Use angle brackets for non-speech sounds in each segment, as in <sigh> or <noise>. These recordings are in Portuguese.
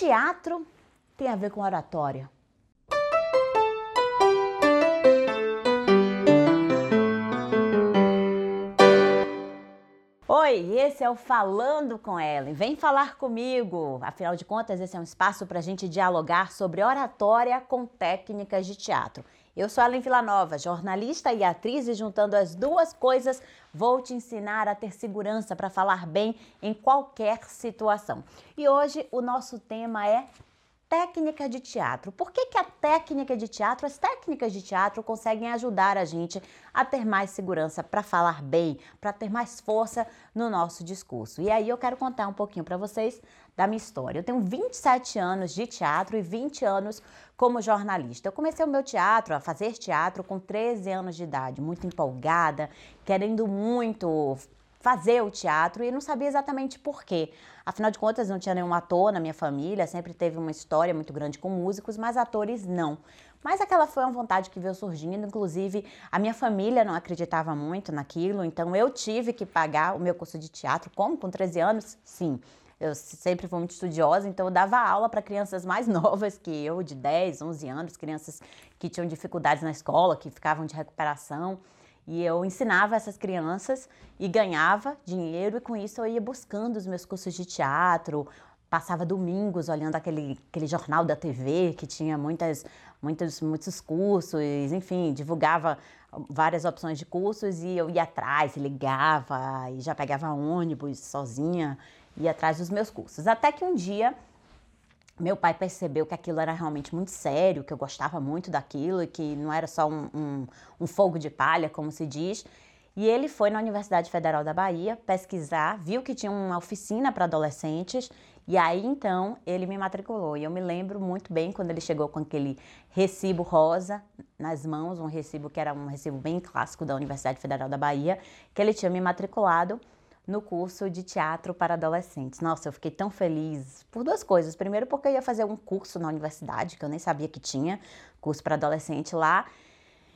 teatro tem a ver com oratória? Oi, esse é o Falando com Ellen. Vem falar comigo. Afinal de contas, esse é um espaço para a gente dialogar sobre oratória com técnicas de teatro. Eu sou Ellen Villanova, jornalista e atriz, e juntando as duas coisas, vou te ensinar a ter segurança para falar bem em qualquer situação. E hoje o nosso tema é técnica de teatro. Por que, que a técnica de teatro, as técnicas de teatro conseguem ajudar a gente a ter mais segurança para falar bem, para ter mais força no nosso discurso? E aí eu quero contar um pouquinho para vocês da minha história. Eu tenho 27 anos de teatro e 20 anos como jornalista. Eu comecei o meu teatro, a fazer teatro com 13 anos de idade, muito empolgada, querendo muito fazer o teatro e não sabia exatamente por quê. Afinal de contas, não tinha nenhum ator na minha família, sempre teve uma história muito grande com músicos, mas atores não. Mas aquela foi uma vontade que veio surgindo, inclusive a minha família não acreditava muito naquilo, então eu tive que pagar o meu curso de teatro. Como? Com 13 anos? Sim. Eu sempre fui muito estudiosa, então eu dava aula para crianças mais <laughs> novas que eu, de 10, 11 anos, crianças que tinham dificuldades na escola, que ficavam de recuperação. E eu ensinava essas crianças e ganhava dinheiro, e com isso eu ia buscando os meus cursos de teatro, passava domingos olhando aquele, aquele jornal da TV que tinha muitas, muitos, muitos cursos, enfim, divulgava várias opções de cursos e eu ia atrás, ligava e já pegava ônibus sozinha, ia atrás dos meus cursos. Até que um dia meu pai percebeu que aquilo era realmente muito sério, que eu gostava muito daquilo e que não era só um, um, um fogo de palha, como se diz. E ele foi na Universidade Federal da Bahia pesquisar, viu que tinha uma oficina para adolescentes e aí então ele me matriculou. E eu me lembro muito bem quando ele chegou com aquele recibo rosa nas mãos, um recibo que era um recibo bem clássico da Universidade Federal da Bahia, que ele tinha me matriculado no curso de teatro para adolescentes. Nossa, eu fiquei tão feliz por duas coisas. Primeiro, porque eu ia fazer um curso na universidade, que eu nem sabia que tinha curso para adolescente lá.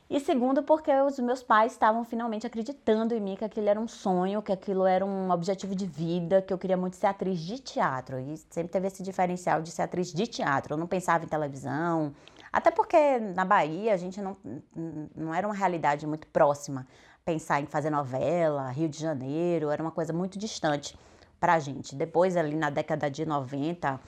E segundo, porque os meus pais estavam finalmente acreditando em mim que aquilo era um sonho, que aquilo era um objetivo de vida, que eu queria muito ser atriz de teatro. E sempre teve esse diferencial de ser atriz de teatro. Eu não pensava em televisão, até porque na Bahia a gente não, não era uma realidade muito próxima pensar em fazer novela, Rio de Janeiro, era uma coisa muito distante para a gente. Depois, ali na década de 90,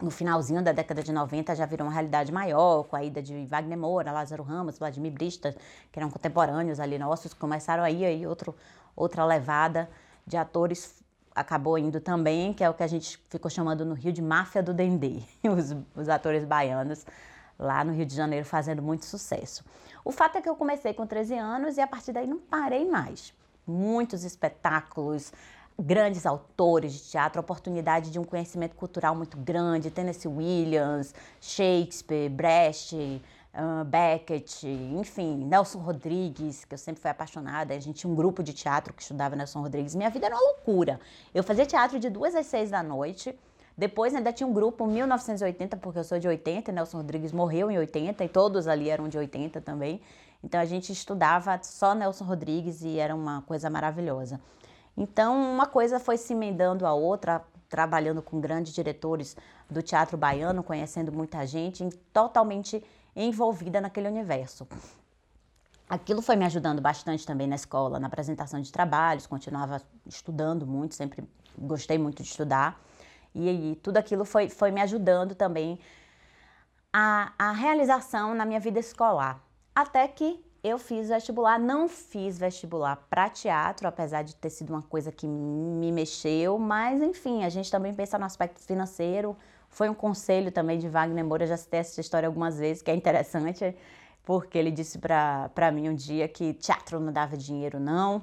no finalzinho da década de 90, já virou uma realidade maior, com a ida de Wagner Moura, Lázaro Ramos, Vladimir Brista, que eram contemporâneos ali nossos, começaram aí, aí outro, outra levada de atores acabou indo também, que é o que a gente ficou chamando no Rio de máfia do Dendê, <laughs> os, os atores baianos lá no Rio de Janeiro fazendo muito sucesso. O fato é que eu comecei com 13 anos e a partir daí não parei mais. Muitos espetáculos, grandes autores de teatro, oportunidade de um conhecimento cultural muito grande, Tennessee Williams, Shakespeare, Brecht, Beckett, enfim, Nelson Rodrigues, que eu sempre fui apaixonada. A gente tinha um grupo de teatro que estudava Nelson Rodrigues. Minha vida era uma loucura. Eu fazia teatro de duas às seis da noite depois ainda tinha um grupo 1980, porque eu sou de 80, Nelson Rodrigues morreu em 80 e todos ali eram de 80 também. Então a gente estudava só Nelson Rodrigues e era uma coisa maravilhosa. Então uma coisa foi se emendando a outra, trabalhando com grandes diretores do teatro baiano, conhecendo muita gente, totalmente envolvida naquele universo. Aquilo foi me ajudando bastante também na escola, na apresentação de trabalhos, continuava estudando muito, sempre gostei muito de estudar. E, e tudo aquilo foi, foi me ajudando também a, a realização na minha vida escolar. Até que eu fiz vestibular, não fiz vestibular para teatro, apesar de ter sido uma coisa que me mexeu, mas enfim, a gente também pensa no aspecto financeiro. Foi um conselho também de Wagner Moura, já citei essa história algumas vezes, que é interessante, porque ele disse para mim um dia que teatro não dava dinheiro, não.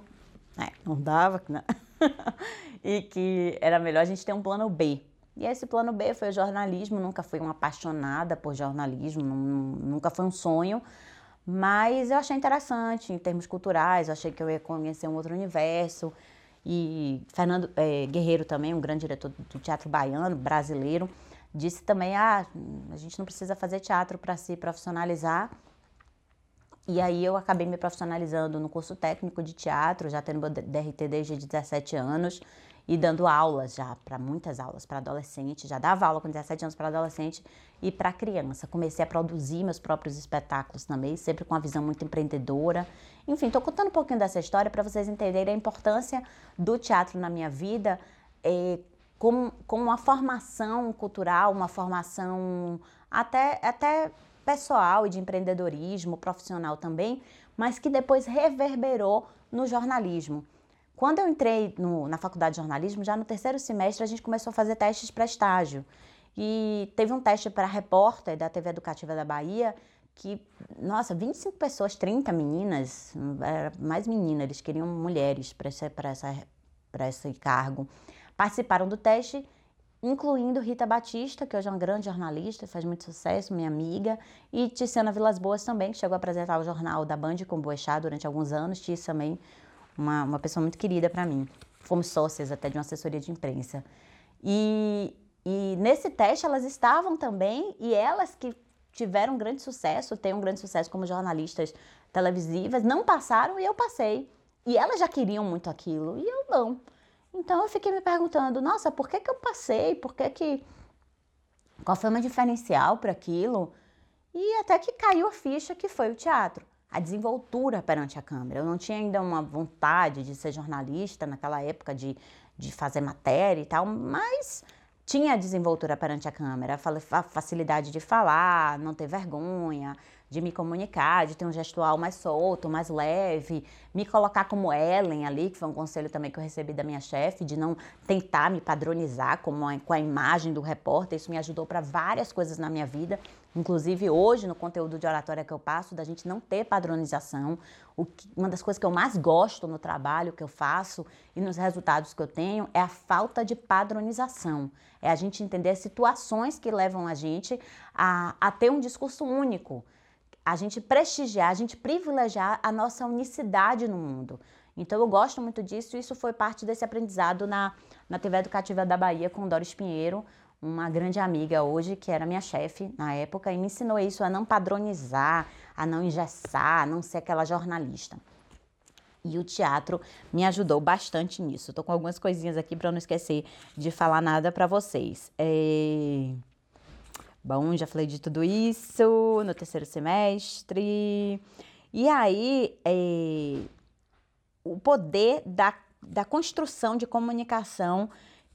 É, não dava, não. <laughs> e que era melhor a gente ter um plano B. E esse plano B foi o jornalismo, nunca fui uma apaixonada por jornalismo, nunca foi um sonho, mas eu achei interessante em termos culturais, eu achei que eu ia conhecer um outro universo. E Fernando é, Guerreiro também, um grande diretor do teatro baiano, brasileiro, disse também, ah, a gente não precisa fazer teatro para se profissionalizar, e aí eu acabei me profissionalizando no curso técnico de teatro, já tendo meu DRT desde 17 anos. e dando aulas já, para muitas aulas para adolescente, já dava aula com 17 anos para adolescente e para criança. Comecei a produzir meus próprios espetáculos também, sempre com uma visão muito empreendedora. Enfim, estou contando um pouquinho dessa história para vocês entenderem a importância do teatro na minha vida, é, como, como uma formação cultural, uma formação até, até pessoal e de empreendedorismo profissional também, mas que depois reverberou no jornalismo. Quando eu entrei no, na faculdade de jornalismo, já no terceiro semestre, a gente começou a fazer testes para estágio. E teve um teste para repórter da TV Educativa da Bahia, que, nossa, 25 pessoas, 30 meninas, mais meninas, eles queriam mulheres para esse, esse cargo, participaram do teste incluindo Rita Batista, que hoje é uma grande jornalista, faz muito sucesso, minha amiga, e Tiziana Vilas Boas também, que chegou a apresentar o jornal da Band com Boechat durante alguns anos, Tiz também, uma, uma pessoa muito querida para mim. Fomos sócias até de uma assessoria de imprensa. E, e nesse teste elas estavam também, e elas que tiveram um grande sucesso, têm um grande sucesso como jornalistas televisivas, não passaram e eu passei. E elas já queriam muito aquilo, e eu não. Então eu fiquei me perguntando, nossa, por que, que eu passei? Por que que. Qual foi o meu diferencial para aquilo? E até que caiu a ficha que foi o teatro. A desenvoltura perante a câmera. Eu não tinha ainda uma vontade de ser jornalista naquela época, de, de fazer matéria e tal, mas tinha desenvoltura perante a câmera, a facilidade de falar, não ter vergonha, de me comunicar, de ter um gestual mais solto, mais leve, me colocar como Ellen ali, que foi um conselho também que eu recebi da minha chefe, de não tentar me padronizar a, com a imagem do repórter. Isso me ajudou para várias coisas na minha vida, inclusive hoje no conteúdo de oratória que eu passo, da gente não ter padronização. Que, uma das coisas que eu mais gosto no trabalho que eu faço e nos resultados que eu tenho é a falta de padronização. É a gente entender as situações que levam a gente a, a ter um discurso único a gente prestigiar, a gente privilegiar a nossa unicidade no mundo. Então eu gosto muito disso e isso foi parte desse aprendizado na, na TV Educativa da Bahia com Doris Pinheiro, uma grande amiga hoje, que era minha chefe na época, e me ensinou isso a não padronizar, a não engessar, a não ser aquela jornalista. E o teatro me ajudou bastante nisso. Estou com algumas coisinhas aqui para não esquecer de falar nada para vocês. É... Bom, já falei de tudo isso no terceiro semestre. E aí, é, o poder da, da construção de comunicação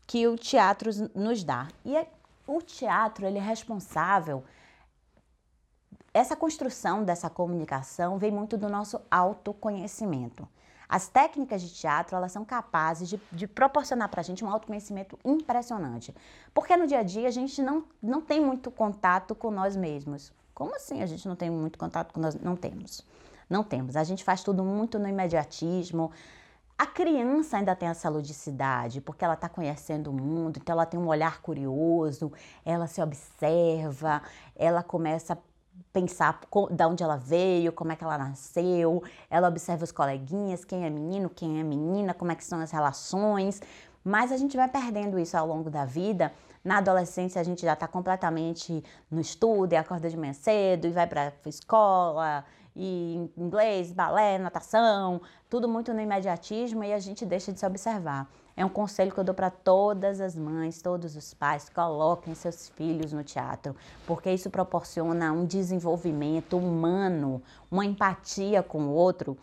que o teatro nos dá. E é, o teatro, ele é responsável. Essa construção dessa comunicação vem muito do nosso autoconhecimento. As técnicas de teatro, elas são capazes de, de proporcionar para a gente um autoconhecimento impressionante. Porque no dia a dia a gente não, não tem muito contato com nós mesmos. Como assim a gente não tem muito contato com nós? Não temos. Não temos. A gente faz tudo muito no imediatismo. A criança ainda tem essa ludicidade, porque ela está conhecendo o mundo, então ela tem um olhar curioso, ela se observa, ela começa pensar de onde ela veio, como é que ela nasceu, ela observa os coleguinhas, quem é menino, quem é menina, como é que são as relações, mas a gente vai perdendo isso ao longo da vida. Na adolescência a gente já está completamente no estudo, e acorda de manhã cedo e vai para escola, e inglês, balé, natação, tudo muito no imediatismo e a gente deixa de se observar. É um conselho que eu dou para todas as mães, todos os pais, coloquem seus filhos no teatro, porque isso proporciona um desenvolvimento humano, uma empatia com o outro,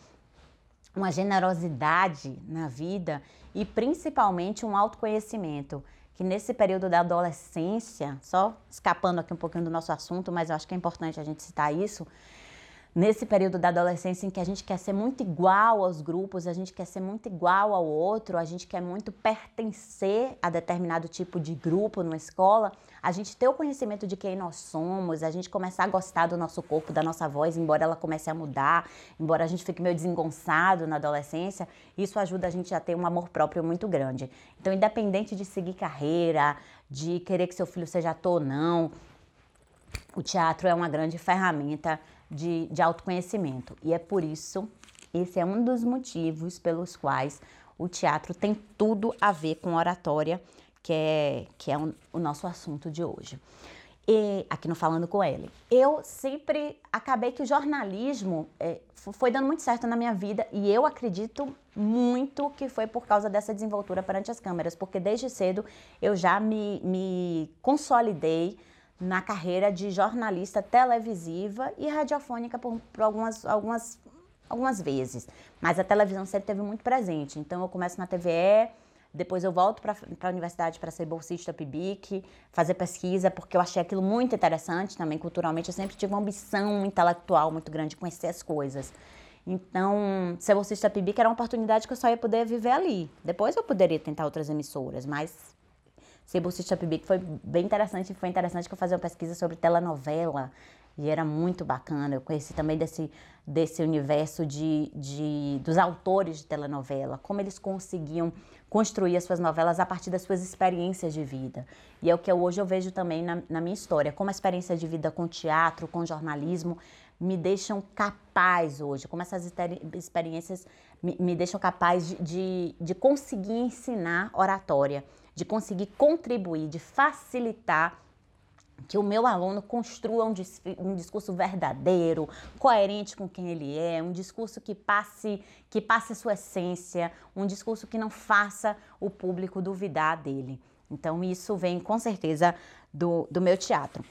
uma generosidade na vida e principalmente um autoconhecimento que nesse período da adolescência, só escapando aqui um pouquinho do nosso assunto, mas eu acho que é importante a gente citar isso, nesse período da adolescência em que a gente quer ser muito igual aos grupos, a gente quer ser muito igual ao outro, a gente quer muito pertencer a determinado tipo de grupo numa escola, a gente ter o conhecimento de quem nós somos, a gente começar a gostar do nosso corpo, da nossa voz, embora ela comece a mudar, embora a gente fique meio desengonçado na adolescência, isso ajuda a gente a ter um amor próprio muito grande. Então, independente de seguir carreira, de querer que seu filho seja ator ou não, o teatro é uma grande ferramenta de, de autoconhecimento. E é por isso, esse é um dos motivos pelos quais o teatro tem tudo a ver com oratória, que é, que é um, o nosso assunto de hoje. E, aqui no Falando com ele. Eu sempre acabei que o jornalismo é, foi dando muito certo na minha vida e eu acredito muito que foi por causa dessa desenvoltura perante as câmeras, porque desde cedo eu já me, me consolidei na carreira de jornalista televisiva e radiofônica por, por algumas, algumas, algumas vezes. Mas a televisão sempre teve muito presente. Então eu começo na TVE depois eu volto para a universidade para ser bolsista PIBIC, fazer pesquisa, porque eu achei aquilo muito interessante também culturalmente. Eu sempre tive uma ambição intelectual muito grande de conhecer as coisas. Então, ser bolsista PIBIC era uma oportunidade que eu só ia poder viver ali. Depois eu poderia tentar outras emissoras, mas ser bolsista PIBIC foi bem interessante. Foi interessante que eu fazia uma pesquisa sobre telenovela e era muito bacana. Eu conheci também desse, desse universo de, de, dos autores de telenovela, como eles conseguiam construir as suas novelas a partir das suas experiências de vida. E é o que eu, hoje eu vejo também na, na minha história, como a experiência de vida com teatro, com jornalismo, me deixam capaz hoje, como essas experiências me, me deixam capaz de, de, de conseguir ensinar oratória, de conseguir contribuir, de facilitar que o meu aluno construa um, um, discurso verdadeiro, coerente com quem ele é, um discurso que passe, que passe a sua essência, um discurso que não faça o público duvidar dele. Então isso vem com certeza do, do meu teatro.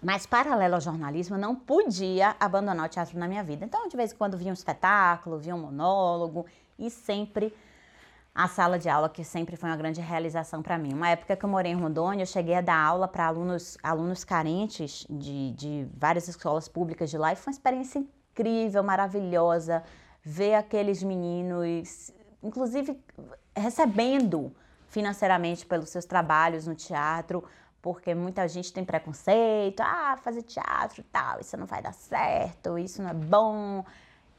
Mas paralelo ao jornalismo, eu não podia abandonar o teatro na minha vida. Então, de vez em quando via um espetáculo, via um monólogo e sempre a sala de aula, que sempre foi uma grande realização para mim. Uma época que eu morei em Rondônia, eu cheguei a dar aula para alunos, alunos carentes de, de várias escolas públicas de lá e foi uma experiência incrível, maravilhosa, ver aqueles meninos, inclusive recebendo financeiramente pelos seus trabalhos no teatro, porque muita gente tem preconceito, ah, fazer teatro e tal, isso não vai dar certo, isso não é bom.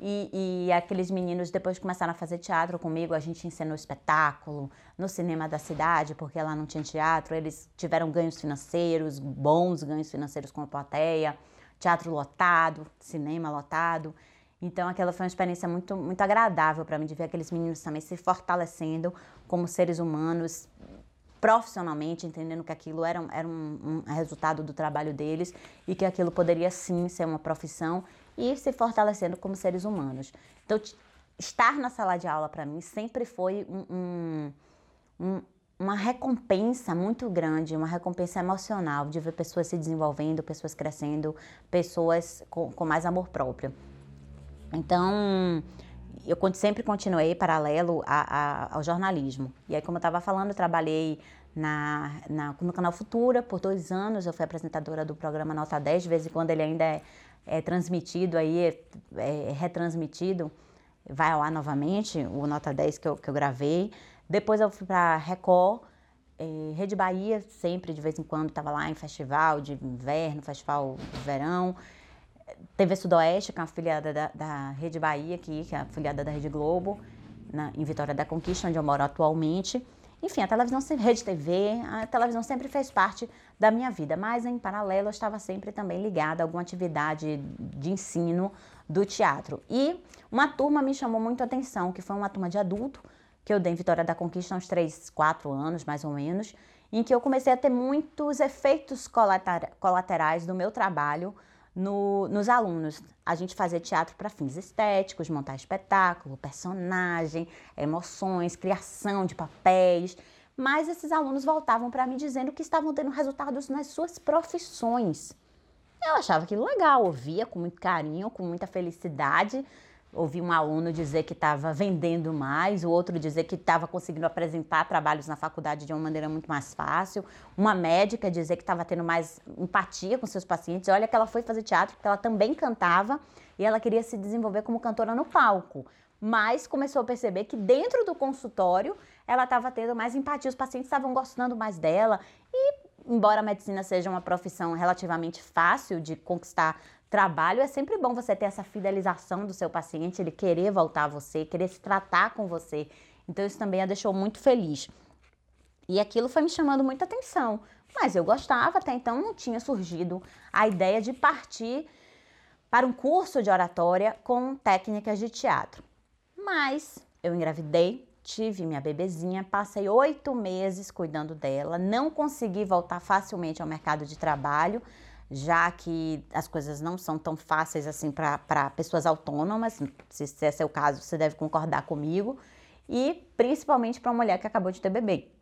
E, e, aqueles meninos depois começaram a fazer teatro comigo, a gente ensinou espetáculo no cinema da cidade, porque lá não tinha teatro, eles tiveram ganhos financeiros, bons ganhos financeiros com a plateia, teatro lotado, cinema lotado. Então aquela foi uma experiência muito, muito agradável para mim de ver aqueles meninos também se fortalecendo como seres humanos, profissionalmente, entendendo que aquilo era, era um, um resultado do trabalho deles e que aquilo poderia sim ser uma profissão e se fortalecendo como seres humanos. Então, estar na sala de aula para mim sempre foi um, um, uma recompensa muito grande, uma recompensa emocional de ver pessoas se desenvolvendo, pessoas crescendo, pessoas com, com mais amor próprio. Então, eu sempre continuei paralelo a, a, ao jornalismo. E aí, como eu estava falando, eu trabalhei na, na, no canal Futura por dois anos. Eu fui apresentadora do programa Nota 10. De vez em quando ele ainda é é transmitido aí, é, é, retransmitido, vai ao ar novamente, o Nota 10 que eu, que eu gravei. Depois eu fui para Record, é, Rede Bahia, sempre de vez em quando estava lá em festival de inverno, festival de verão. TV Sudoeste, que é uma afiliada da, da Rede Bahia aqui, que é a afiliada da Rede Globo, na, em Vitória da Conquista, onde eu moro atualmente. Enfim, a televisão, rede TV, a televisão sempre fez parte da minha vida, mas em paralelo eu estava sempre também ligada a alguma atividade de ensino do teatro. E uma turma me chamou muito a atenção, que foi uma turma de adulto, que eu dei em Vitória da Conquista uns 3, 4 anos, mais ou menos, em que eu comecei a ter muitos efeitos colaterais do meu trabalho no, nos alunos. A gente fazia teatro para fins estéticos, montar espetáculo, personagem, emoções, criação de papéis. Mas esses alunos voltavam para mim dizendo que estavam tendo resultados nas suas profissões. Eu achava aquilo legal, ouvia com muito carinho, com muita felicidade, ouvi um aluno dizer que estava vendendo mais, o outro dizer que estava conseguindo apresentar trabalhos na faculdade de uma maneira muito mais fácil, uma médica dizer que estava tendo mais empatia com seus pacientes. Olha que ela foi fazer teatro porque ela também cantava e ela queria se desenvolver como cantora no palco. Mas começou a perceber que dentro do consultório ela estava tendo mais empatia, os pacientes estavam gostando mais dela e embora a medicina seja uma profissão relativamente fácil de conquistar trabalho, é sempre bom você ter essa fidelização do seu paciente, ele querer voltar a você, querer se tratar com você. Então isso também a deixou muito feliz. E aquilo foi me chamando muita atenção. Mas eu gostava, até então não tinha surgido a ideia de partir para um curso de oratória com técnicas de teatro. Mas eu engravidei, tive minha bebezinha, passei oito meses cuidando dela, não consegui voltar facilmente ao mercado de trabalho, já que as coisas não são tão fáceis assim para pessoas autônomas. Se, se esse é o caso, você deve concordar comigo. E principalmente para uma mulher que acabou de ter bebê.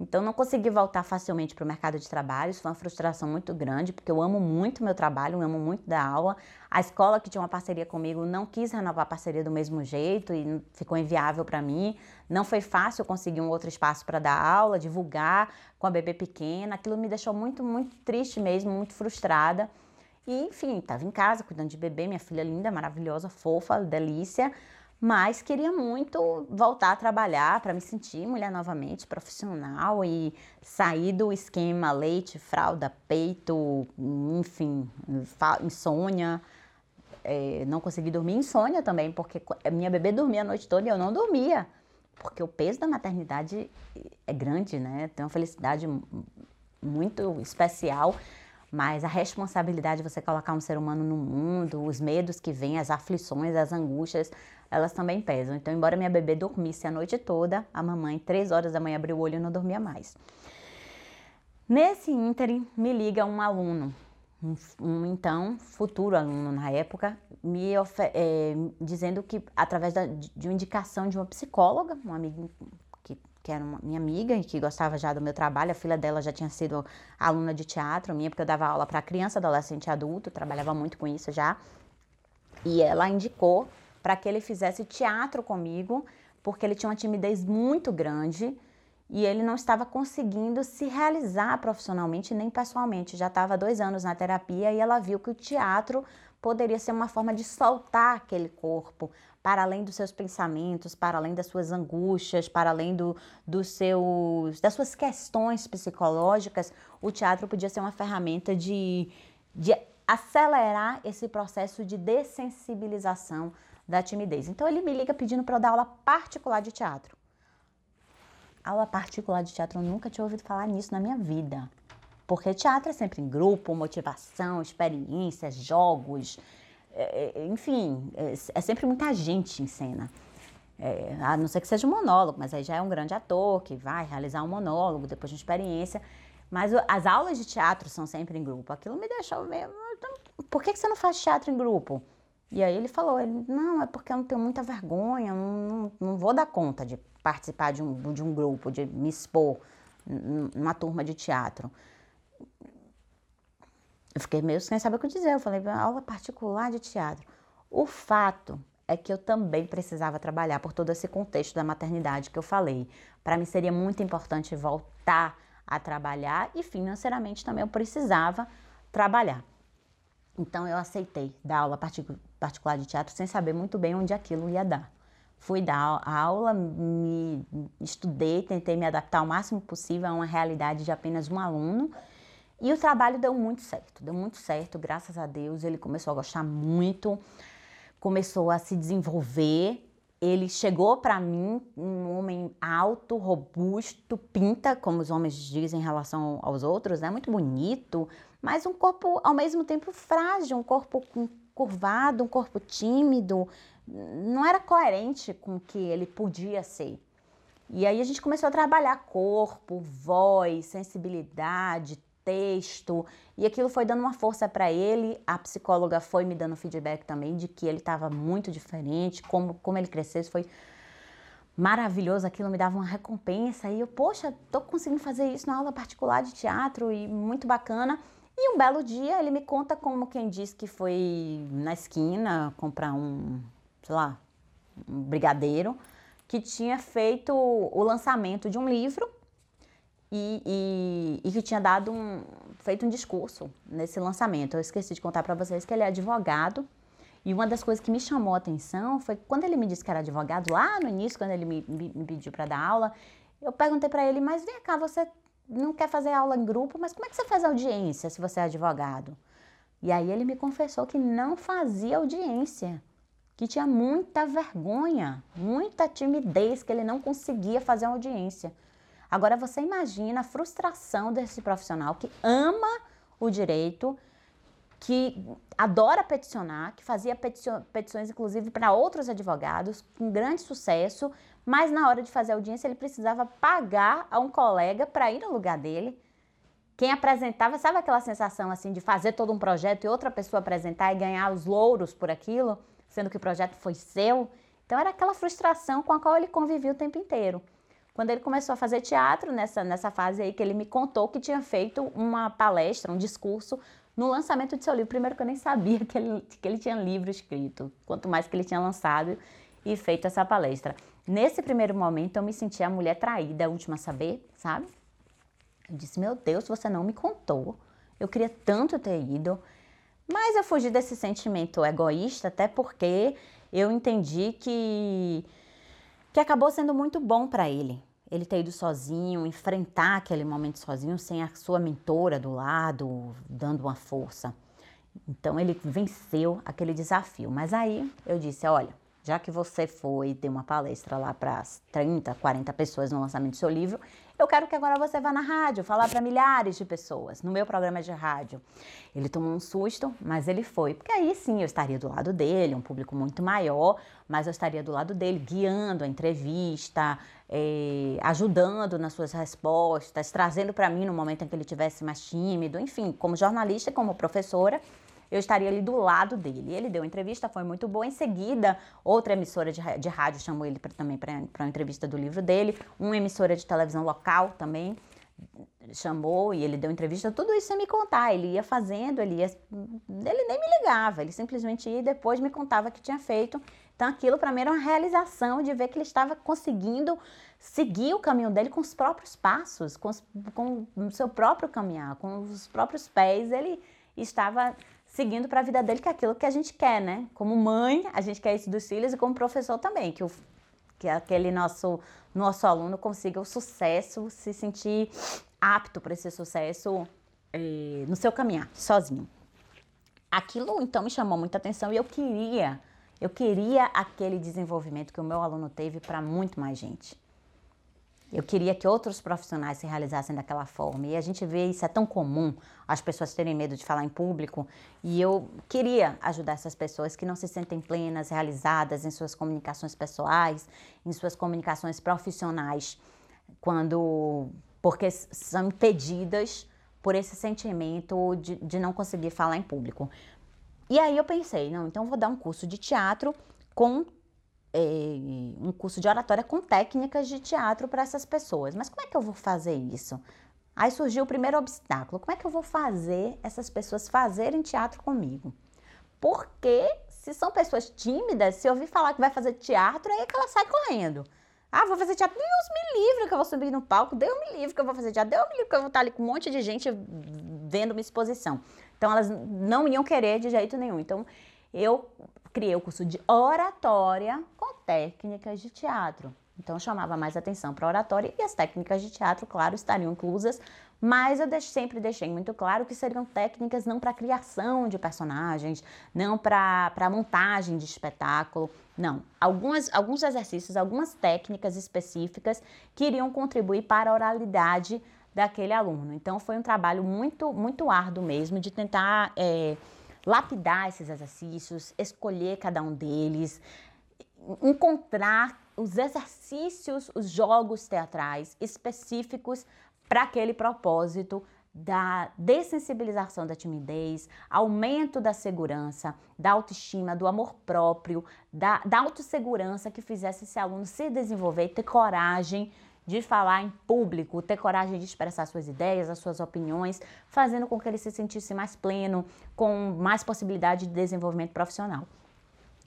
Então, não consegui voltar facilmente para o mercado de trabalho. Isso foi uma frustração muito grande, porque eu amo muito meu trabalho, eu amo muito dar aula. A escola que tinha uma parceria comigo não quis renovar a parceria do mesmo jeito e ficou inviável para mim. Não foi fácil conseguir um outro espaço para dar aula, divulgar com a bebê pequena. Aquilo me deixou muito, muito triste mesmo, muito frustrada. E, enfim, estava em casa cuidando de bebê, minha filha linda, maravilhosa, fofa, delícia mas queria muito voltar a trabalhar para me sentir mulher novamente, profissional e sair do esquema leite, fralda, peito, enfim, insônia. É, não consegui dormir insônia também, porque minha bebê dormia a noite toda e eu não dormia. Porque o peso da maternidade é grande, né? Tem uma felicidade muito especial mas a responsabilidade de você colocar um ser humano no mundo, os medos que vêm, as aflições, as angústias, elas também pesam. Então, embora minha bebê dormisse a noite toda, a mamãe, três horas da manhã, abriu o olho e não dormia mais. Nesse ínterim, me liga um aluno, um, um então futuro aluno na época, me é, dizendo que através da, de uma indicação de uma psicóloga, uma amiga que, que era uma, minha amiga e que gostava já do meu trabalho, a filha dela já tinha sido aluna de teatro minha, porque eu dava aula para criança, adolescente e adulto, trabalhava muito com isso já. E ela indicou para que ele fizesse teatro comigo, porque ele tinha uma timidez muito grande e ele não estava conseguindo se realizar profissionalmente nem pessoalmente. Já estava dois anos na terapia e ela viu que o teatro poderia ser uma forma de soltar aquele corpo para além dos seus pensamentos, para além das suas angústias, para além do, dos seus, das suas questões psicológicas. O teatro podia ser uma ferramenta de, de acelerar esse processo de dessensibilização da timidez. Então ele me liga pedindo para eu dar aula particular de teatro. Aula particular de teatro, eu nunca tinha ouvido falar nisso na minha vida. Porque teatro é sempre em grupo, motivação, experiências, jogos, é, é enfim, é, é, sempre muita gente em cena. É, a não ser que seja um monólogo, mas aí já é um grande ator que vai realizar um monólogo depois de uma experiência. Mas as aulas de teatro são sempre em grupo. Aquilo me deixou meio. Então, por que você não faz teatro em grupo? E aí ele falou, ele, não, é porque eu não tenho muita vergonha, não, não, vou dar conta de participar de um, de um grupo, de me expor numa turma de teatro. Eu fiquei meio sem saber o que dizer. Eu falei, aula particular de teatro. O fato é que eu também precisava trabalhar por todo esse contexto da maternidade que eu falei. Para mim seria muito importante voltar a trabalhar e financeiramente também eu precisava trabalhar. Então eu aceitei dar aula particular de teatro sem saber muito bem onde aquilo ia dar. Fui dar a aula, me estudei, tentei me adaptar ao máximo possível a uma realidade de apenas um aluno. E o trabalho deu muito certo, deu muito certo, graças a Deus. Ele começou a gostar muito, começou a se desenvolver. Ele chegou para mim um homem alto, robusto, pinta, como os homens dizem em relação aos outros, né? Muito bonito, mas um corpo ao mesmo tempo frágil, um corpo curvado, um corpo tímido, não era coerente com o que ele podia ser. E aí a gente começou a trabalhar corpo, voz, sensibilidade, texto, e aquilo foi dando uma força para ele. A psicóloga foi me dando feedback também de que ele estava muito diferente, como, como ele cresceu, isso foi maravilhoso, aquilo me dava uma recompensa. E eu, poxa, tô conseguindo fazer isso na aula particular de teatro e muito bacana. E um belo dia ele me conta como quem diz que foi na esquina comprar um, sei lá, um brigadeiro, que tinha feito o lançamento de um livro e, e, e que tinha dado um, feito um discurso nesse lançamento. Eu esqueci de contar para vocês que ele é advogado. E uma das coisas que me chamou a atenção foi quando ele me disse que era advogado, lá no início, quando ele me, me, me pediu para dar aula, eu perguntei para ele, mas vem cá, você não quer fazer aula em grupo, mas como é que você faz audiência se você é advogado? E aí ele me confessou que não fazia audiência, que tinha muita vergonha, muita timidez, que ele não conseguia fazer audiência. Agora você imagina a frustração desse profissional que ama o direito, que adora peticionar, que fazia petições inclusive para outros advogados com grande sucesso, mas na hora de fazer audiência ele precisava pagar a um colega para ir no lugar dele. Quem apresentava, sabe aquela sensação assim de fazer todo um projeto e outra pessoa apresentar e ganhar os louros por aquilo, sendo que o projeto foi seu? Então era aquela frustração com a qual ele convivia o tempo inteiro. Quando ele começou a fazer teatro, nessa, nessa fase aí que ele me contou que tinha feito uma palestra, um discurso no lançamento de seu livro. Primeiro que eu nem sabia <laughs> que ele, que ele tinha livro escrito, quanto mais que ele tinha lançado e feito essa palestra. Nesse primeiro momento eu me senti a mulher traída, a última a saber, sabe? Eu disse, meu Deus, você não me contou. Eu queria tanto ter ido. Mas eu fugi desse sentimento egoísta, até porque eu entendi que, que acabou sendo muito bom para ele. Ele ter ido sozinho, enfrentar aquele momento sozinho, sem a sua mentora do lado, dando uma força. Então ele venceu aquele desafio. Mas aí eu disse: olha, já que você foi ter uma palestra lá para 30, 40 pessoas no lançamento do seu livro, eu quero que agora você vá na rádio falar para milhares de pessoas, no meu programa de rádio. Ele tomou um susto, mas ele foi, porque aí sim eu estaria do lado dele, um público muito maior, mas eu estaria do lado dele, guiando a entrevista, eh, ajudando nas suas respostas, trazendo para mim no momento em que ele tivesse mais tímido, enfim, como jornalista, como professora, eu estaria ali do lado dele. Ele deu entrevista, foi muito boa. Em seguida, outra emissora de, de rádio chamou ele pra, também para uma entrevista do livro dele. Uma emissora de televisão local também chamou e ele deu entrevista, tudo isso sem me contar. Ele ia fazendo, ele ia. Ele nem me ligava, ele simplesmente ia e depois me contava que tinha feito. Então aquilo para mim era uma realização de ver que ele estava conseguindo seguir o caminho dele com os próprios passos, com, os, com o seu próprio caminhar, com os próprios pés. Ele estava seguindo para a vida dele, que é aquilo que a gente quer, né? Como mãe, a gente quer isso dos filhos e como professor também, que, o, que aquele nosso, nosso aluno consiga o sucesso, se sentir apto para esse sucesso eh, no seu caminhar, sozinho. Aquilo então me chamou muita atenção e eu queria, eu queria aquele desenvolvimento que o meu aluno teve para muito mais gente. Eu queria que outros profissionais se realizassem daquela forma. E a gente vê isso é tão comum, as pessoas terem medo de falar em público. E eu queria ajudar essas pessoas que não se sentem plenas, realizadas em suas comunicações pessoais, em suas comunicações profissionais, quando porque são impedidas por esse sentimento de, de não conseguir falar em público. E aí eu pensei, não, então vou dar um curso de teatro com é, um curso de oratória com técnicas de teatro para essas pessoas. Mas como é que eu vou fazer isso? Aí surgiu o primeiro obstáculo. Como é que eu vou fazer essas pessoas fazerem teatro comigo? Porque se são pessoas tímidas, se eu ouvir falar que vai fazer teatro, aí é que ela sai correndo. Ah, vou fazer teatro. Deus me livre que eu vou subir no palco. Deus me livre que eu vou fazer teatro. Deus me livre que eu vou estar ali com um monte de gente vendo uma exposição. Então, elas não iam querer de jeito nenhum. Então, eu criei o curso de oratória com técnicas de teatro. Então chamava mais atenção para oratória e as técnicas de teatro, claro, estariam inclusas, mas eu sempre deixei muito claro que seriam técnicas não para criação de personagens, não para montagem de espetáculo, não. Algumas, alguns exercícios, algumas técnicas específicas que iriam contribuir para a oralidade daquele aluno. Então foi um trabalho muito, muito árduo mesmo de tentar. É, lapidar esses exercícios, escolher cada um deles, encontrar os exercícios, os jogos teatrais específicos para aquele propósito da dessensibilização da timidez, aumento da segurança, da autoestima, do amor próprio, da, da autossegurança que fizesse esse aluno se desenvolver e ter coragem de falar em público, ter coragem de expressar suas ideias, as suas opiniões, fazendo com que ele se sentisse mais pleno, com mais possibilidade de desenvolvimento profissional.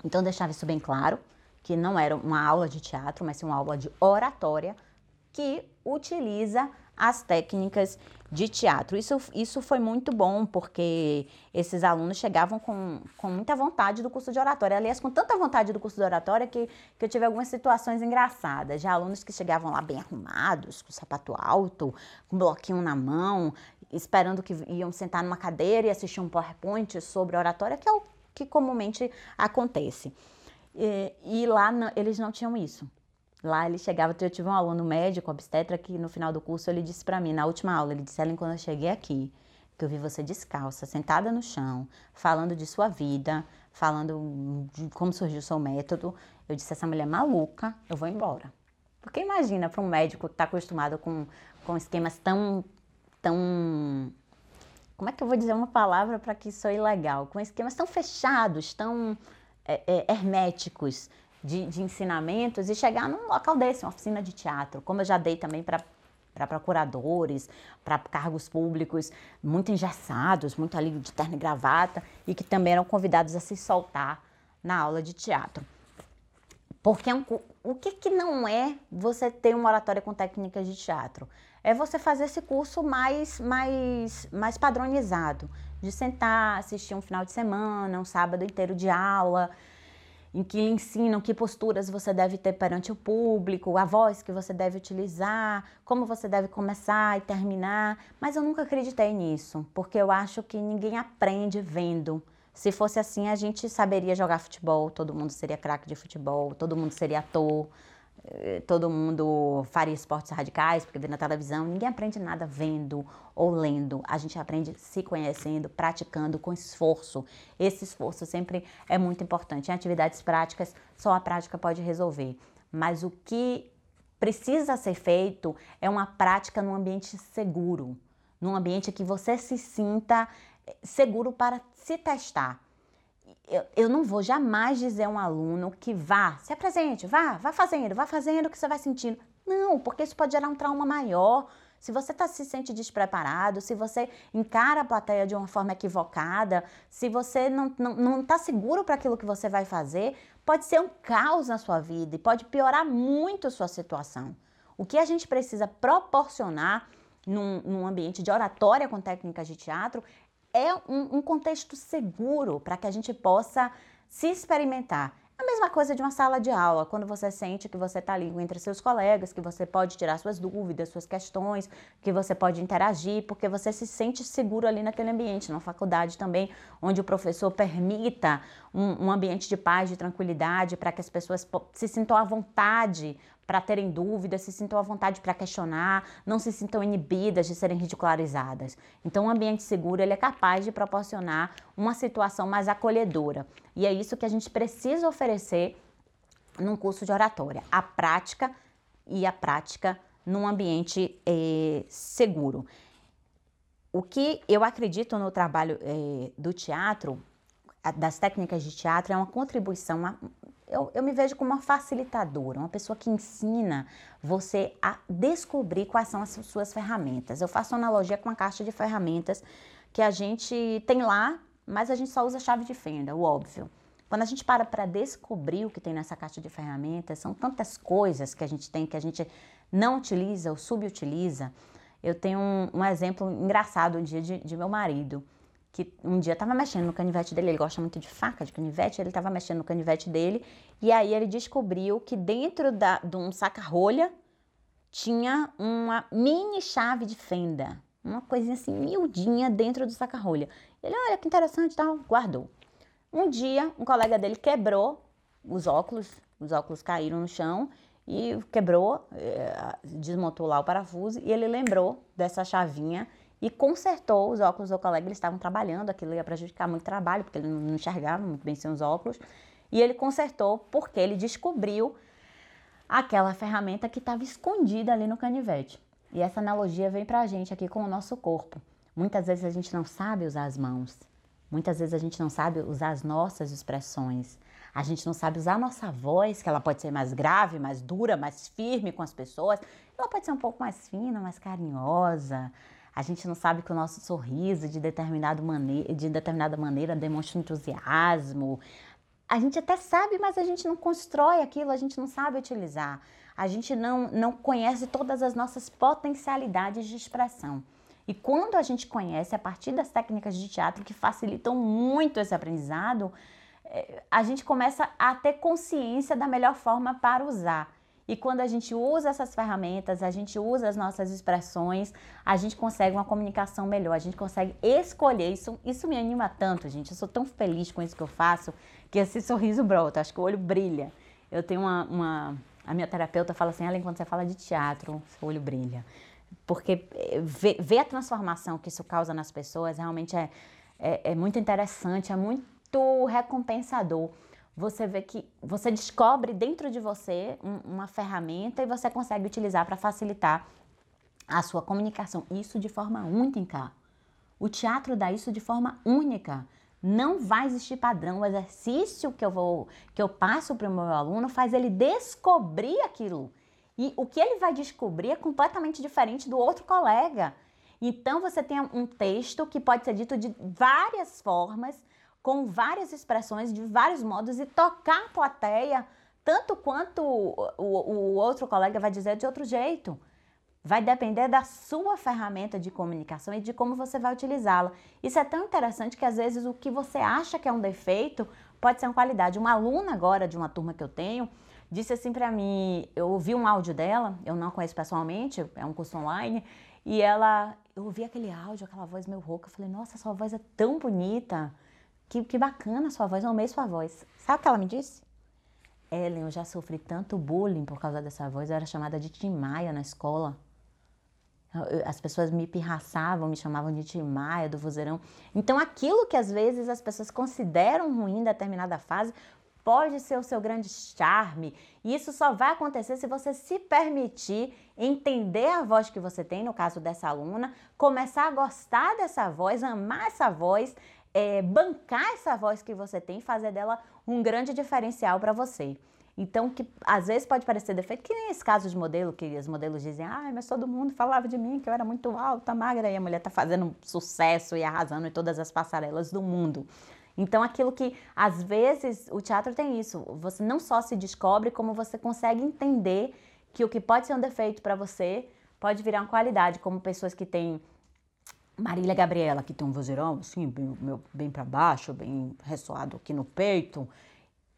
Então, deixava isso bem claro, que não era uma aula de teatro, mas sim uma aula de oratória que utiliza as técnicas de teatro. Isso, isso foi muito bom, porque esses alunos chegavam com, com muita vontade do curso de oratória. Aliás, com tanta vontade do curso de oratória que, que eu tive algumas situações engraçadas. Já alunos que chegavam lá bem arrumados, com sapato alto, com bloquinho na mão, esperando que iam sentar numa cadeira e assistir um PowerPoint sobre oratória, que é o que comumente acontece. E, e lá eles não tinham isso. Lá ele chegava, eu tive um aluno médico, obstetra, que no final do curso ele disse para mim, na última aula, ele disse, Ellen, quando eu cheguei aqui, que eu vi você descalça, sentada no chão, falando de sua vida, falando de como surgiu o seu método, eu disse, essa mulher é maluca, eu vou embora. Porque imagina para um médico que está acostumado com, com esquemas tão, tão. Como é que eu vou dizer uma palavra para que isso é legal? Com esquemas tão fechados, tão é, é, herméticos de, de ensinamentos e chegar num local desse, uma oficina de teatro, como eu já dei também para para procuradores, para cargos públicos muito engessados, muito ali de terno e gravata, e que também eram convidados a se soltar na aula de teatro. Porque é um, o que, que não é você ter uma oratória com técnicas de teatro? É você fazer esse curso mais, mais, mais padronizado, de sentar, assistir um final de semana, um sábado inteiro de aula, em que lhe ensinam que posturas você deve ter perante o público, a voz que você deve utilizar, como você deve começar e terminar. Mas eu nunca acreditei nisso, porque eu acho que ninguém aprende vendo. Se fosse assim, a gente saberia jogar futebol, todo mundo seria craque de futebol, todo mundo seria ator, todo mundo faria esportes radicais, porque vê na televisão. Ninguém aprende nada vendo ou lendo. A gente aprende se conhecendo, praticando com esforço. Esse esforço sempre é muito importante. Em atividades práticas, só a prática pode resolver. Mas o que precisa ser feito é uma prática num ambiente seguro, num ambiente que você se sinta seguro para se testar. Eu, eu, não vou jamais dizer a um aluno que vá, se apresente, vá, vá fazendo, vá fazendo o que você vai sentindo. Não, porque isso pode gerar um trauma maior. Se você tá, se sente despreparado, se você encara a plateia de uma forma equivocada, se você não está não, não tá seguro para aquilo que você vai fazer, pode ser um caos na sua vida e pode piorar muito a sua situação. O que a gente precisa proporcionar num, num ambiente de oratória com técnicas de teatro é um, um contexto seguro para que a gente possa se experimentar. É a mesma coisa de uma sala de aula, quando você sente que você está ali entre seus colegas, que você pode tirar suas dúvidas, suas questões, que você pode interagir, porque você se sente seguro ali naquele ambiente. Na faculdade também, onde o professor permita um, um ambiente de paz, de tranquilidade, para que as pessoas se sintam à vontade para terem dúvidas, se sintam à vontade para questionar, não se sintam inibidas de serem ridicularizadas. Então, um ambiente seguro ele é capaz de proporcionar uma situação mais acolhedora. E é isso que a gente precisa oferecer num curso de oratória, a prática e a prática num ambiente eh, seguro. O que eu acredito no trabalho eh, do teatro, das técnicas de teatro, é uma contribuição eu, eu me vejo como uma facilitadora, uma pessoa que ensina você a descobrir quais são as suas ferramentas. Eu faço analogia com uma caixa de ferramentas que a gente tem lá, mas a gente só usa chave de fenda, o óbvio. Quando a gente para para descobrir o que tem nessa caixa de ferramentas, são tantas coisas que a gente tem que a gente não utiliza ou subutiliza. Eu tenho um, um exemplo engraçado um dia de, de meu marido que um dia estava mexendo no canivete dele, ele gosta muito de faca, de canivete, ele estava mexendo no canivete dele, e aí ele descobriu que dentro da, de um saca-rolha tinha uma mini chave de fenda, uma coisinha assim, miudinha dentro do saca-rolha. Ele, olha que interessante, tal, guardou. Um dia, um colega dele quebrou os óculos, os óculos caíram no chão e quebrou, eh, desmontou lá o parafuso e ele lembrou dessa chavinha e consertou os óculos do colega. Eles estavam trabalhando, aquilo ia prejudicar muito o trabalho, porque ele não enxergava muito bem sem os óculos. E ele consertou porque ele descobriu aquela ferramenta que estava escondida ali no canivete. E essa analogia vem para a gente aqui com o nosso corpo. Muitas vezes a gente não sabe usar as mãos. Muitas vezes a gente não sabe usar as nossas expressões. A gente não sabe usar a nossa voz, que ela pode ser mais grave, mais dura, mais firme com as pessoas. Ela pode ser um pouco mais fina, mais carinhosa. A gente não sabe que o nosso sorriso de, determinado de determinada maneira demonstra entusiasmo. A gente até sabe, mas a gente não constrói aquilo, a gente não sabe utilizar. A gente não, não conhece todas as nossas potencialidades de expressão. E quando a gente conhece a partir das técnicas de teatro que facilitam muito esse aprendizado, eh, a gente começa a ter consciência da melhor forma para usar. E quando a gente usa essas ferramentas, a gente usa as nossas expressões, a gente consegue uma comunicação melhor, a gente consegue escolher. Isso, isso me anima tanto, gente. Eu sou tão feliz com isso que eu faço que esse sorriso brota, acho que o olho brilha. Eu tenho uma. uma a minha terapeuta fala assim: Ellen, quando você fala de teatro, seu olho brilha. Porque eh, ver, ver a transformação que isso causa nas pessoas realmente é, é, é muito interessante, é muito recompensador. Você vê que você descobre dentro de você um, uma ferramenta e você consegue utilizar para facilitar a sua comunicação. Isso de forma única. O teatro dá isso de forma única. Não vai existir padrão. O exercício que eu vou que eu passo para o meu aluno faz ele descobrir aquilo. E o que ele vai descobrir é completamente diferente do outro colega. Então você tem um texto que pode ser dito de várias formas, com várias expressões, de vários modos e tocar a plateia tanto quanto o, o, o outro colega vai dizer de outro jeito. Vai depender da sua ferramenta de comunicação e de como você vai utilizá-la. Isso é tão interessante que às vezes o que você acha que é um defeito pode ser uma qualidade. Uma aluna agora de uma turma que eu tenho disse assim para mim, eu ouvi um áudio dela, eu não conheço pessoalmente, é um curso online, e ela, eu ouvi aquele áudio, aquela voz meio rouca, eu falei, nossa, sua voz é tão bonita, que, que bacana sua voz, eu amei sua voz. Sabe o que ela me disse? Ellen, eu já sofri tanto bullying por causa dessa voz, eu era chamada de Tim Maia na escola. As pessoas me pirraçavam, me chamavam de Timaia, do vozeirão. Então, aquilo que às vezes as pessoas consideram ruim em determinada fase, pode ser o seu grande charme. E isso só vai acontecer se você se permitir entender a voz que você tem, no caso dessa aluna, começar a gostar dessa voz, amar essa voz, é, bancar essa voz que você tem, fazer dela um grande diferencial para você. Então, que às vezes pode parecer defeito, que nem esse caso de modelo, que os modelos dizem, ah, mas todo mundo falava de mim que eu era muito alta, magra, e a mulher está fazendo sucesso e arrasando em todas as passarelas do mundo. Então, aquilo que às vezes o teatro tem isso, você não só se descobre, como você consegue entender que o que pode ser um defeito para você pode virar uma qualidade, como pessoas que têm Marília Gabriela, que tem um vozeirão assim, bem, bem para baixo, bem ressoado aqui no peito,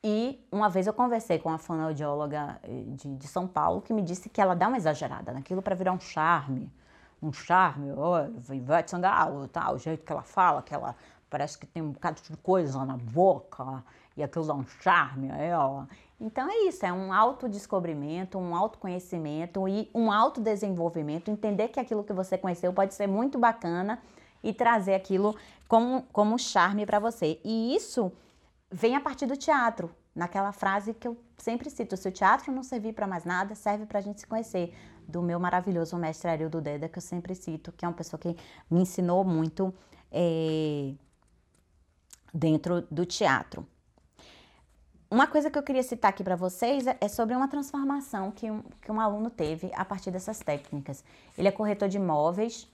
e uma vez eu conversei com uma fonoaudióloga eh, de, de São Paulo que me disse que ela dá uma exagerada naquilo para virar um charme. Um charme, olha, Ivete Sangalo, tá, o jeito que ela fala, que ela parece que tem um bocado de coisa na boca e aquilo dá um charme a ela. Então é isso, é um autodescobrimento, um autoconhecimento e um autodesenvolvimento, entender que aquilo que você conheceu pode ser muito bacana e trazer aquilo como, como charme para você. E isso vem a partir do teatro, naquela frase que eu sempre cito: se o teatro não servir para mais nada, serve para a gente se conhecer. Do meu maravilhoso mestre Arildo Deda, que eu sempre cito, que é uma pessoa que me ensinou muito é, dentro do teatro. Uma coisa que eu queria citar aqui para vocês é, é sobre uma transformação que um, que um aluno teve a partir dessas técnicas. Ele é corretor de imóveis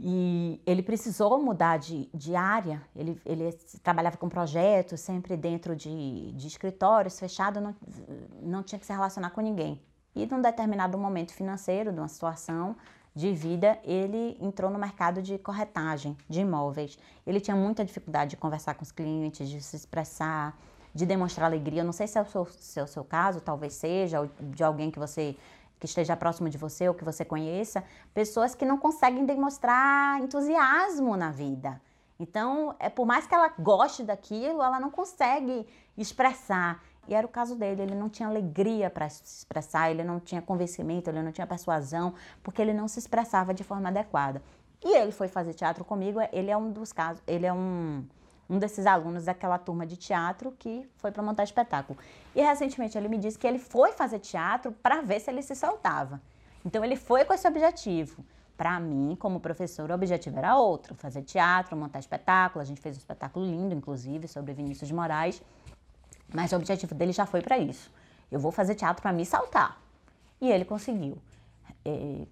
e ele precisou mudar de, de área, ele, ele trabalhava com projetos, sempre dentro de, de escritórios, fechado, não, não tinha que se relacionar com ninguém. E num determinado momento financeiro, de uma situação de vida, ele entrou no mercado de corretagem de imóveis. Ele tinha muita dificuldade de conversar com os clientes, de se expressar, de demonstrar alegria. Não sei se é o seu, se é o seu caso, talvez seja, ou de alguém que você que esteja próximo de você ou que você conheça, pessoas que não conseguem demonstrar entusiasmo na vida. Então, é por mais que ela goste daquilo, ela não consegue expressar. E era o caso dele, ele não tinha alegria para se expressar, ele não tinha convencimento, ele não tinha persuasão, porque ele não se expressava de forma adequada. E ele foi fazer teatro comigo, ele é um dos casos, ele é um um desses alunos daquela turma de teatro que foi para montar espetáculo. E recentemente ele me disse que ele foi fazer teatro para ver se ele se soltava. Então ele foi com esse objetivo. Para mim, como professor, o objetivo era outro: fazer teatro, montar espetáculo. A gente fez um espetáculo lindo, inclusive, sobre Vinícius de Moraes. Mas o objetivo dele já foi para isso. Eu vou fazer teatro para me saltar. E ele conseguiu.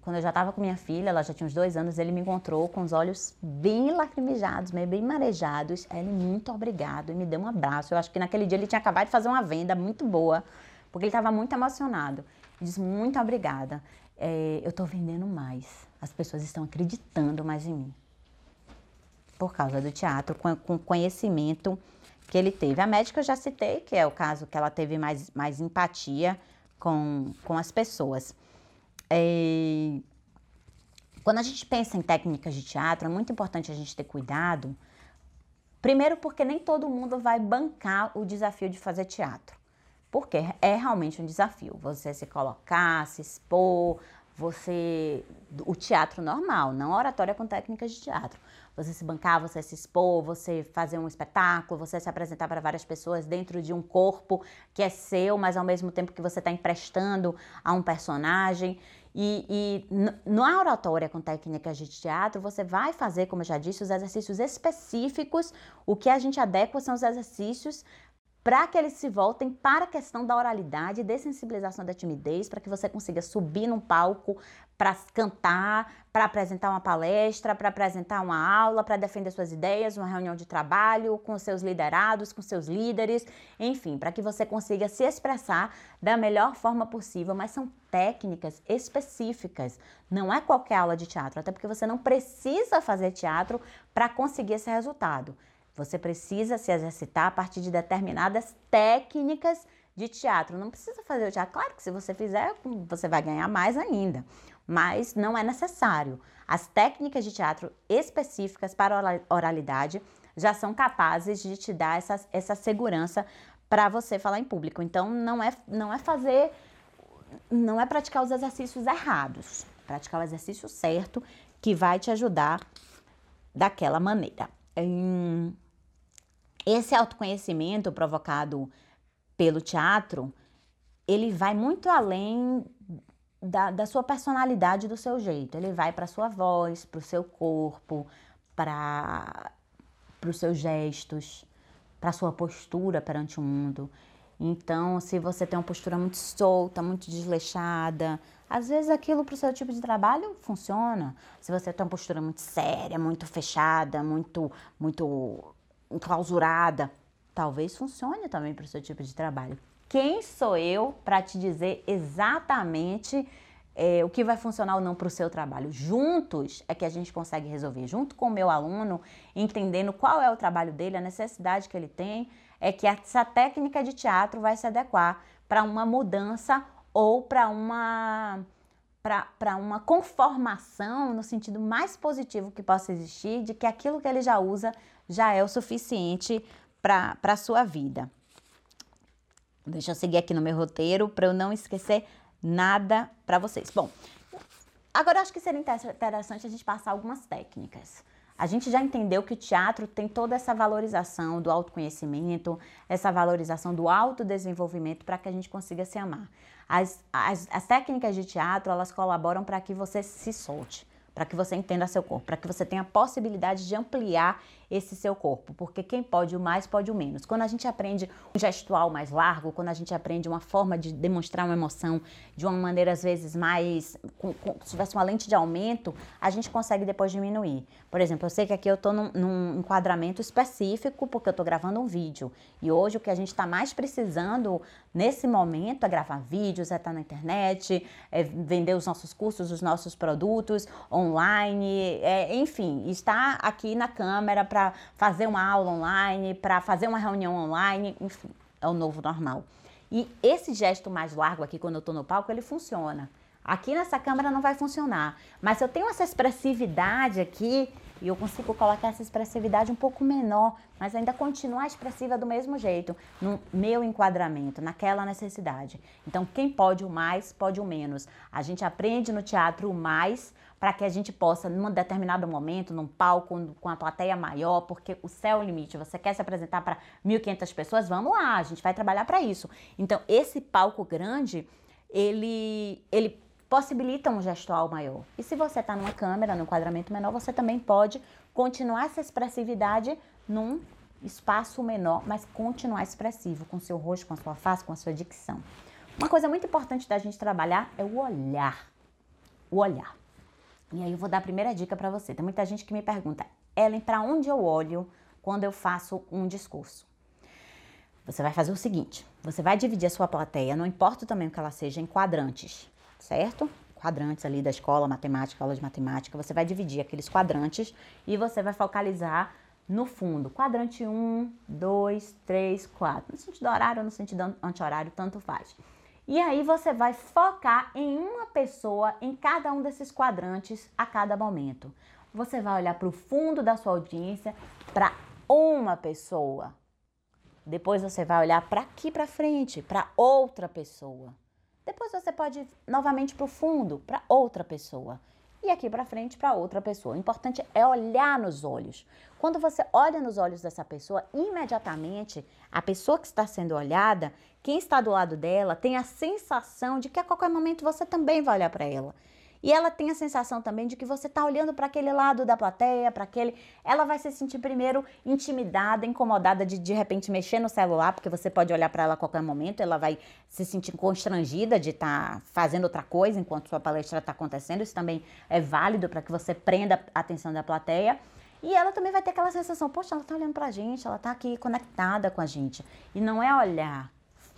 Quando eu já estava com minha filha, ela já tinha uns dois anos, ele me encontrou com os olhos bem lacrimejados, meio bem marejados. Ele, muito obrigado, e me deu um abraço. Eu acho que naquele dia ele tinha acabado de fazer uma venda muito boa, porque ele estava muito emocionado. Ele disse, muito obrigada, é, eu estou vendendo mais. As pessoas estão acreditando mais em mim. Por causa do teatro, com, com conhecimento que ele teve. A médica eu já citei, que é o caso que ela teve mais, mais empatia com, com as pessoas. É... Quando a gente pensa em técnicas de teatro, é muito importante a gente ter cuidado. Primeiro, porque nem todo mundo vai bancar o desafio de fazer teatro. Porque é realmente um desafio. Você se colocar, se expor, você. O teatro normal, não oratória com técnicas de teatro. você se bancar, você se expor, você fazer um espetáculo, você se apresentar para várias pessoas dentro de um corpo que é seu, mas ao mesmo tempo que você está emprestando a um personagem. E, e na oratória com técnicas de teatro, você vai fazer, como eu já disse, os exercícios específicos. O que a gente adequa são os exercícios para que eles se voltem para a questão da oralidade, dessensibilização da timidez, para que você consiga subir num palco para cantar, para apresentar uma palestra, para apresentar uma aula, para defender suas ideias, uma reunião de trabalho com seus liderados, com seus líderes, enfim, para que você consiga se expressar da melhor forma possível, mas são técnicas específicas, não é qualquer aula de teatro, até porque você não precisa fazer teatro para conseguir esse resultado. Você precisa se exercitar a partir de determinadas técnicas de teatro. Não precisa fazer o teatro. Claro que se você fizer, você vai ganhar mais ainda, mas não é necessário. As técnicas de teatro específicas para oralidade já são capazes de te dar essa, essa segurança para você falar em público. Então, não é, não é fazer, não é praticar os exercícios errados, praticar o exercício certo que vai te ajudar daquela maneira. Hum, esse autoconhecimento provocado pelo teatro, ele vai muito além da, da sua personalidade, do seu jeito. Ele vai para sua voz, para o seu corpo, para os seus gestos, para sua postura perante o mundo. Então, se você tem uma postura muito solta, muito desleixada, às vezes aquilo para o seu tipo de trabalho funciona. Se você tem uma postura muito séria, muito fechada, muito, muito enclausurada, talvez funcione também para o seu tipo de trabalho. Quem sou eu para te dizer exatamente é, o que vai funcionar ou não para o seu trabalho? Juntos é que a gente consegue resolver, junto com o meu aluno, entendendo qual é o trabalho dele, a necessidade que ele tem, é que essa técnica de teatro vai se adequar para uma mudança ou para uma para uma conformação no sentido mais positivo que possa existir, de que aquilo que ele já usa já é o suficiente para a sua vida. Deixa eu seguir aqui no meu roteiro para eu não esquecer nada para vocês. Bom, agora eu acho que seria interessante a gente passar algumas técnicas. A gente já entendeu que o teatro tem toda essa valorização do autoconhecimento, essa valorização do autodesenvolvimento para que a gente consiga se amar. As, as, as técnicas de teatro, elas colaboram para que você se solte para que você entenda seu corpo, para que você tenha a possibilidade de ampliar esse seu corpo, porque quem pode o mais pode o menos. Quando a gente aprende um gestual mais largo, quando a gente aprende uma forma de demonstrar uma emoção de uma maneira às vezes mais, com, com, se tivesse uma lente de aumento, a gente consegue depois diminuir. Por exemplo, eu sei que aqui eu estou num, num, enquadramento específico porque eu estou gravando um vídeo e hoje o que a gente está mais precisando nesse momento é gravar vídeos, é estar tá na internet, é vender os nossos cursos, os nossos produtos online, é, enfim, estar aqui na câmera para para fazer uma aula online, para fazer uma reunião online, enfim, é o novo normal. E esse gesto mais largo aqui, quando eu estou no palco, ele funciona. Aqui nessa câmera não vai funcionar, mas se eu tenho essa expressividade aqui, e eu consigo colocar essa expressividade um pouco menor, mas ainda continuar expressiva do mesmo jeito, no meu enquadramento, naquela necessidade. Então, quem pode o mais, pode o menos. A gente aprende no teatro o mais para que a gente possa, num determinado momento, num palco com a plateia maior, porque o céu é o limite. Você quer se apresentar para 1.500 pessoas? Vamos lá, a gente vai trabalhar para isso. Então, esse palco grande, ele, ele possibilita um gestual maior. E se você está numa câmera, num enquadramento menor, você também pode continuar essa expressividade num espaço menor, mas continuar expressivo com seu rosto, com a sua face, com a sua dicção. Uma coisa muito importante da gente trabalhar é o olhar. O olhar. E aí eu vou dar a primeira dica para você. Tem muita gente que me pergunta, Ellen, para onde eu olho quando eu faço um discurso? Você vai fazer o seguinte: você vai dividir a sua plateia, não importa também que ela seja, em quadrantes, certo? Quadrantes ali da escola, matemática, aula de matemática. Você vai dividir aqueles quadrantes e você vai focalizar no fundo. Quadrante 1, 2, 3, 4. No sentido horário ou no sentido anti-horário, tanto faz. E aí você vai focar em uma pessoa em cada um desses quadrantes a cada momento. Você vai olhar para o fundo da sua audiência para uma pessoa. Depois você vai olhar para aqui para frente, para outra pessoa. Depois você pode ir novamente para o fundo, para outra pessoa. e aqui para frente para outra pessoa. O importante é olhar nos olhos. Quando você olha nos olhos dessa pessoa, imediatamente a pessoa que está sendo olhada, quem está do lado dela, tem a sensação de que a qualquer momento você também vai olhar para ela. E ela tem a sensação também de que você está olhando para aquele lado da plateia, para aquele. Ela vai se sentir primeiro intimidada, incomodada de de repente mexer no celular, porque você pode olhar para ela a qualquer momento, ela vai se sentir constrangida de estar tá fazendo outra coisa enquanto sua palestra está acontecendo. Isso também é válido para que você prenda a atenção da plateia. E ela também vai ter aquela sensação, poxa, ela está olhando para a gente, ela está aqui conectada com a gente. E não é olhar,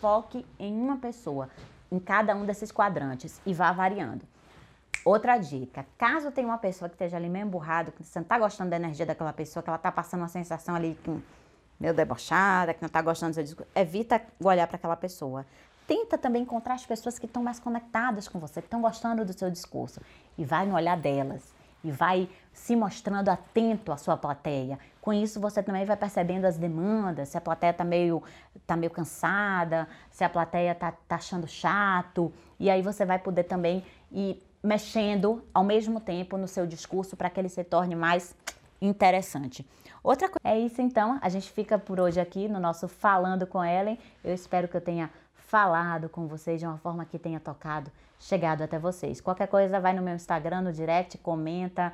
foque em uma pessoa, em cada um desses quadrantes e vá variando. Outra dica, caso tenha uma pessoa que esteja ali meio emburrado, que você não está gostando da energia daquela pessoa, que ela está passando uma sensação ali que, meio debochada, que não está gostando do seu discurso, evita olhar para aquela pessoa. Tenta também encontrar as pessoas que estão mais conectadas com você, que estão gostando do seu discurso. E vai no olhar delas. E vai se mostrando atento à sua plateia. Com isso, você também vai percebendo as demandas, se a plateia está meio, tá meio cansada, se a plateia está tá achando chato. E aí você vai poder também ir mexendo ao mesmo tempo no seu discurso para que ele se torne mais interessante. Outra coisa é isso então, a gente fica por hoje aqui no nosso Falando com Ellen. Eu espero que eu tenha falado com vocês de uma forma que tenha tocado, chegado até vocês. Qualquer coisa vai no meu Instagram, no direct, comenta,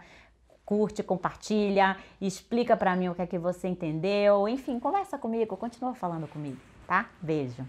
curte, compartilha, explica para mim o que é que você entendeu, enfim, conversa comigo, continua falando comigo, tá? Beijo.